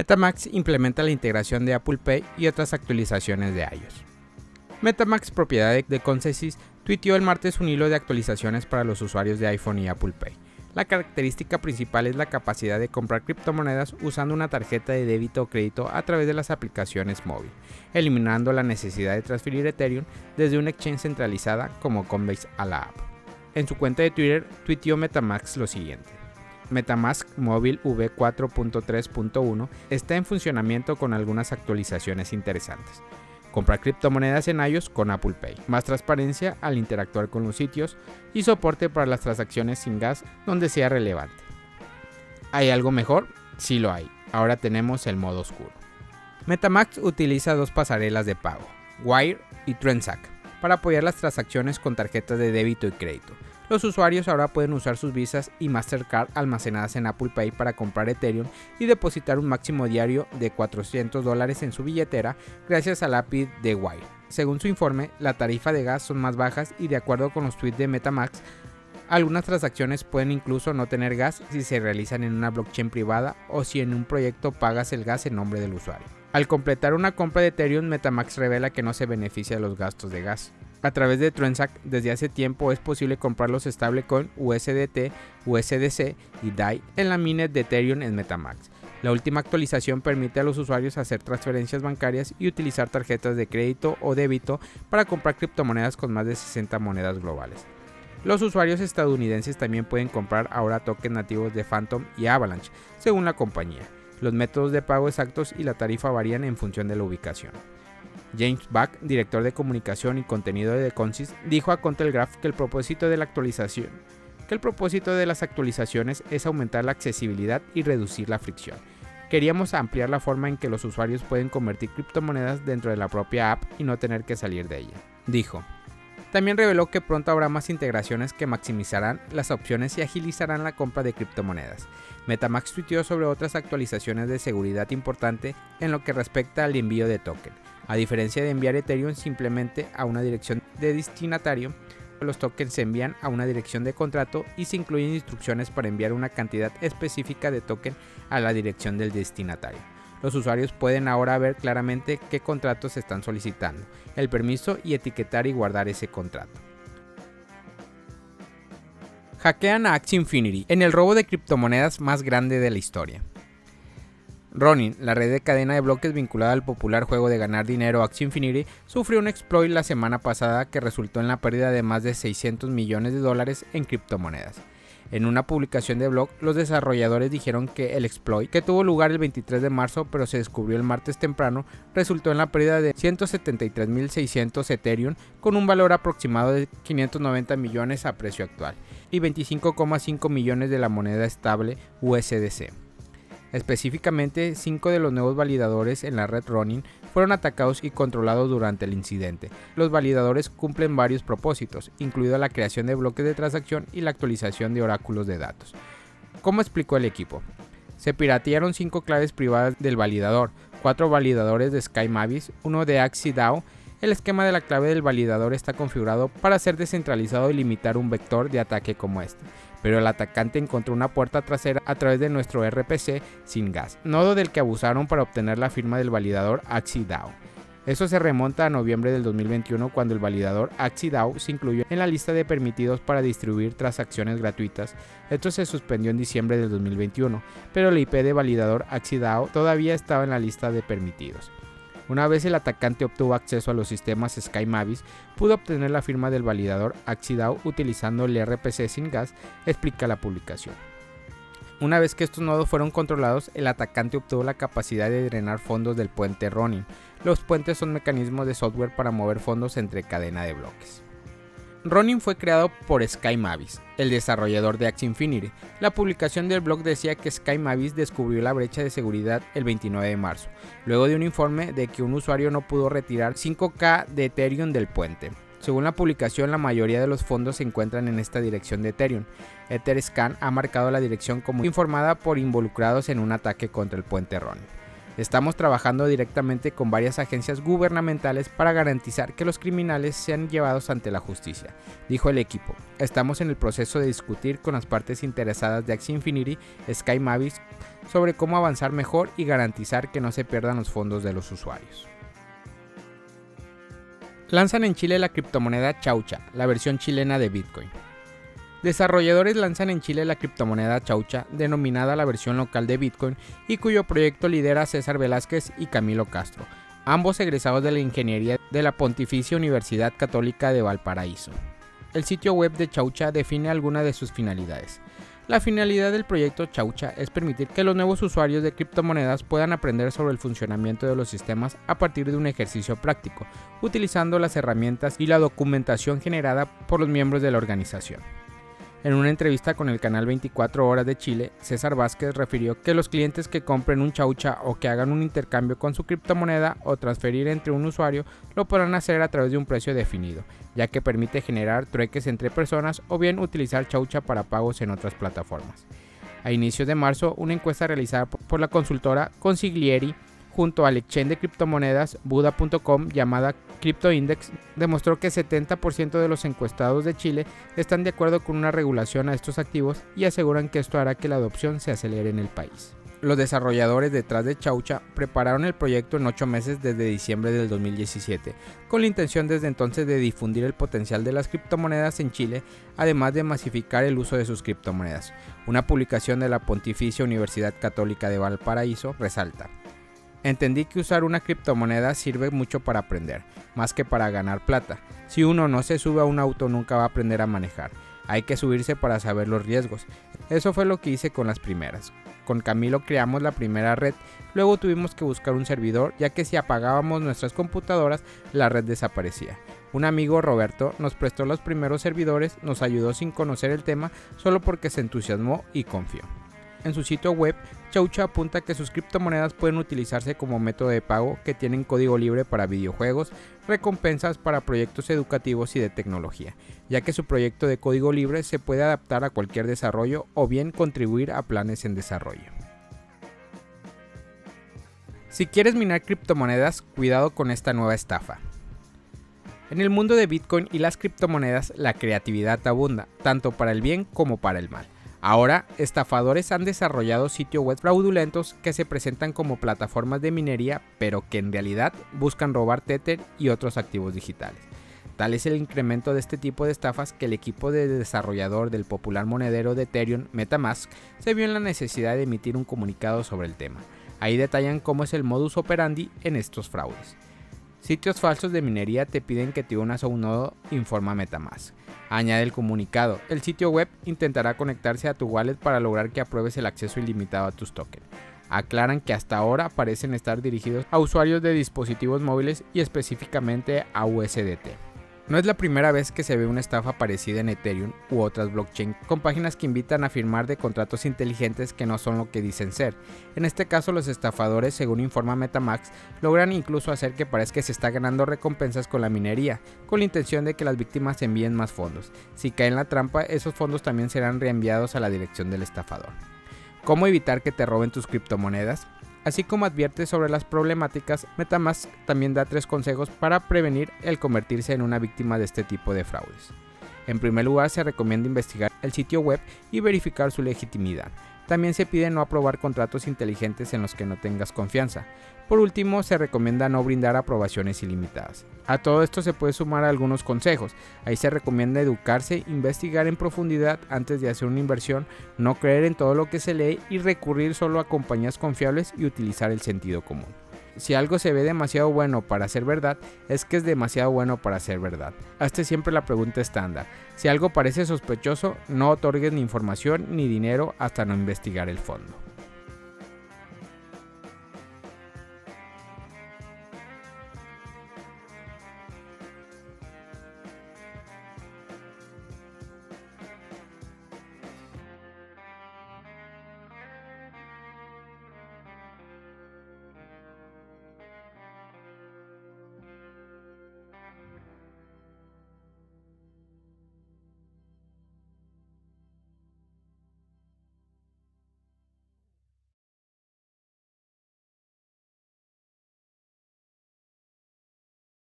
Metamax implementa la integración de Apple Pay y otras actualizaciones de iOS. Metamax, propiedad de Consensys, tuiteó el martes un hilo de actualizaciones para los usuarios de iPhone y Apple Pay. La característica principal es la capacidad de comprar criptomonedas usando una tarjeta de débito o crédito a través de las aplicaciones móviles, eliminando la necesidad de transferir Ethereum desde una exchange centralizada como Coinbase a la app. En su cuenta de Twitter, tuiteó Metamax lo siguiente. Metamask Móvil V4.3.1 está en funcionamiento con algunas actualizaciones interesantes. Comprar criptomonedas en iOS con Apple Pay, más transparencia al interactuar con los sitios y soporte para las transacciones sin gas donde sea relevante. ¿Hay algo mejor? Sí lo hay. Ahora tenemos el modo oscuro. Metamask utiliza dos pasarelas de pago, Wire y Transact, para apoyar las transacciones con tarjetas de débito y crédito, los usuarios ahora pueden usar sus visas y Mastercard almacenadas en Apple Pay para comprar Ethereum y depositar un máximo diario de 400 dólares en su billetera gracias al API de Wire. Según su informe, la tarifa de gas son más bajas y de acuerdo con los tweets de Metamax, algunas transacciones pueden incluso no tener gas si se realizan en una blockchain privada o si en un proyecto pagas el gas en nombre del usuario. Al completar una compra de Ethereum, Metamax revela que no se beneficia de los gastos de gas. A través de Transact, desde hace tiempo es posible comprar los stablecoin USDT, USDC y DAI en la minet de Ethereum en Metamax. La última actualización permite a los usuarios hacer transferencias bancarias y utilizar tarjetas de crédito o débito para comprar criptomonedas con más de 60 monedas globales. Los usuarios estadounidenses también pueden comprar ahora tokens nativos de Phantom y Avalanche, según la compañía. Los métodos de pago exactos y la tarifa varían en función de la ubicación. James Buck, director de comunicación y contenido de The dijo a Contelegraph que que el propósito de las actualizaciones es aumentar la accesibilidad y reducir la fricción. Queríamos ampliar la forma en que los usuarios pueden convertir criptomonedas dentro de la propia app y no tener que salir de ella. Dijo. También reveló que pronto habrá más integraciones que maximizarán las opciones y agilizarán la compra de criptomonedas. Metamax tuiteó sobre otras actualizaciones de seguridad importante en lo que respecta al envío de token. A diferencia de enviar Ethereum simplemente a una dirección de destinatario, los tokens se envían a una dirección de contrato y se incluyen instrucciones para enviar una cantidad específica de token a la dirección del destinatario. Los usuarios pueden ahora ver claramente qué contratos están solicitando, el permiso y etiquetar y guardar ese contrato. Hackean a Axie Infinity en el robo de criptomonedas más grande de la historia. Ronin, la red de cadena de bloques vinculada al popular juego de ganar dinero Axie Infinity, sufrió un exploit la semana pasada que resultó en la pérdida de más de 600 millones de dólares en criptomonedas. En una publicación de blog, los desarrolladores dijeron que el exploit, que tuvo lugar el 23 de marzo pero se descubrió el martes temprano, resultó en la pérdida de 173.600 Ethereum con un valor aproximado de 590 millones a precio actual y 25,5 millones de la moneda estable USDC. Específicamente, cinco de los nuevos validadores en la red Ronin fueron atacados y controlados durante el incidente. Los validadores cumplen varios propósitos, incluida la creación de bloques de transacción y la actualización de oráculos de datos. ¿Cómo explicó el equipo? Se piratearon cinco claves privadas del validador, cuatro validadores de Sky Mavis, uno de Axie DAO. El esquema de la clave del validador está configurado para ser descentralizado y limitar un vector de ataque como este pero el atacante encontró una puerta trasera a través de nuestro RPC sin gas, nodo del que abusaron para obtener la firma del validador AxiDAO. Eso se remonta a noviembre del 2021 cuando el validador AxiDAO se incluyó en la lista de permitidos para distribuir transacciones gratuitas. Esto se suspendió en diciembre del 2021, pero el IP de validador AxiDAO todavía estaba en la lista de permitidos. Una vez el atacante obtuvo acceso a los sistemas Sky Mavis, pudo obtener la firma del validador Axidao utilizando el RPC sin gas, explica la publicación. Una vez que estos nodos fueron controlados, el atacante obtuvo la capacidad de drenar fondos del puente Ronin. Los puentes son mecanismos de software para mover fondos entre cadena de bloques. Ronin fue creado por Sky Mavis, el desarrollador de Axie Infinity. La publicación del blog decía que Sky Mavis descubrió la brecha de seguridad el 29 de marzo, luego de un informe de que un usuario no pudo retirar 5K de Ethereum del puente. Según la publicación, la mayoría de los fondos se encuentran en esta dirección de Ethereum. Etherscan ha marcado la dirección como informada por involucrados en un ataque contra el puente Ronin. Estamos trabajando directamente con varias agencias gubernamentales para garantizar que los criminales sean llevados ante la justicia, dijo el equipo. Estamos en el proceso de discutir con las partes interesadas de Axie Infinity, Sky Mavis, sobre cómo avanzar mejor y garantizar que no se pierdan los fondos de los usuarios. Lanzan en Chile la criptomoneda Chaucha, la versión chilena de Bitcoin. Desarrolladores lanzan en Chile la criptomoneda Chaucha, denominada la versión local de Bitcoin, y cuyo proyecto lidera César Velázquez y Camilo Castro, ambos egresados de la ingeniería de la Pontificia Universidad Católica de Valparaíso. El sitio web de Chaucha define algunas de sus finalidades. La finalidad del proyecto Chaucha es permitir que los nuevos usuarios de criptomonedas puedan aprender sobre el funcionamiento de los sistemas a partir de un ejercicio práctico, utilizando las herramientas y la documentación generada por los miembros de la organización. En una entrevista con el canal 24 Horas de Chile, César Vázquez refirió que los clientes que compren un chaucha o que hagan un intercambio con su criptomoneda o transferir entre un usuario lo podrán hacer a través de un precio definido, ya que permite generar trueques entre personas o bien utilizar chaucha para pagos en otras plataformas. A inicios de marzo, una encuesta realizada por la consultora Consiglieri junto al exchange de criptomonedas Buda.com llamada CryptoIndex demostró que 70% de los encuestados de Chile están de acuerdo con una regulación a estos activos y aseguran que esto hará que la adopción se acelere en el país. Los desarrolladores detrás de Chaucha prepararon el proyecto en 8 meses desde diciembre del 2017, con la intención desde entonces de difundir el potencial de las criptomonedas en Chile, además de masificar el uso de sus criptomonedas. Una publicación de la Pontificia Universidad Católica de Valparaíso resalta. Entendí que usar una criptomoneda sirve mucho para aprender, más que para ganar plata. Si uno no se sube a un auto nunca va a aprender a manejar. Hay que subirse para saber los riesgos. Eso fue lo que hice con las primeras. Con Camilo creamos la primera red, luego tuvimos que buscar un servidor ya que si apagábamos nuestras computadoras la red desaparecía. Un amigo Roberto nos prestó los primeros servidores, nos ayudó sin conocer el tema solo porque se entusiasmó y confió. En su sitio web, Chaucha apunta que sus criptomonedas pueden utilizarse como método de pago que tienen código libre para videojuegos, recompensas para proyectos educativos y de tecnología, ya que su proyecto de código libre se puede adaptar a cualquier desarrollo o bien contribuir a planes en desarrollo. Si quieres minar criptomonedas, cuidado con esta nueva estafa. En el mundo de Bitcoin y las criptomonedas, la creatividad abunda, tanto para el bien como para el mal. Ahora, estafadores han desarrollado sitios web fraudulentos que se presentan como plataformas de minería, pero que en realidad buscan robar Tether y otros activos digitales. Tal es el incremento de este tipo de estafas que el equipo de desarrollador del popular monedero de Ethereum, Metamask, se vio en la necesidad de emitir un comunicado sobre el tema. Ahí detallan cómo es el modus operandi en estos fraudes. Sitios falsos de minería te piden que te unas a un nodo, informa Metamask. Añade el comunicado. El sitio web intentará conectarse a tu wallet para lograr que apruebes el acceso ilimitado a tus tokens. Aclaran que hasta ahora parecen estar dirigidos a usuarios de dispositivos móviles y específicamente a USDT. No es la primera vez que se ve una estafa parecida en Ethereum u otras blockchain con páginas que invitan a firmar de contratos inteligentes que no son lo que dicen ser. En este caso los estafadores, según informa Metamax, logran incluso hacer que parezca que se está ganando recompensas con la minería, con la intención de que las víctimas envíen más fondos. Si caen en la trampa, esos fondos también serán reenviados a la dirección del estafador. ¿Cómo evitar que te roben tus criptomonedas? Así como advierte sobre las problemáticas, Metamask también da tres consejos para prevenir el convertirse en una víctima de este tipo de fraudes. En primer lugar, se recomienda investigar el sitio web y verificar su legitimidad. También se pide no aprobar contratos inteligentes en los que no tengas confianza. Por último, se recomienda no brindar aprobaciones ilimitadas. A todo esto se puede sumar algunos consejos. Ahí se recomienda educarse, investigar en profundidad antes de hacer una inversión, no creer en todo lo que se lee y recurrir solo a compañías confiables y utilizar el sentido común. Si algo se ve demasiado bueno para ser verdad, es que es demasiado bueno para ser verdad. Hazte siempre la pregunta estándar. Si algo parece sospechoso, no otorgues ni información ni dinero hasta no investigar el fondo.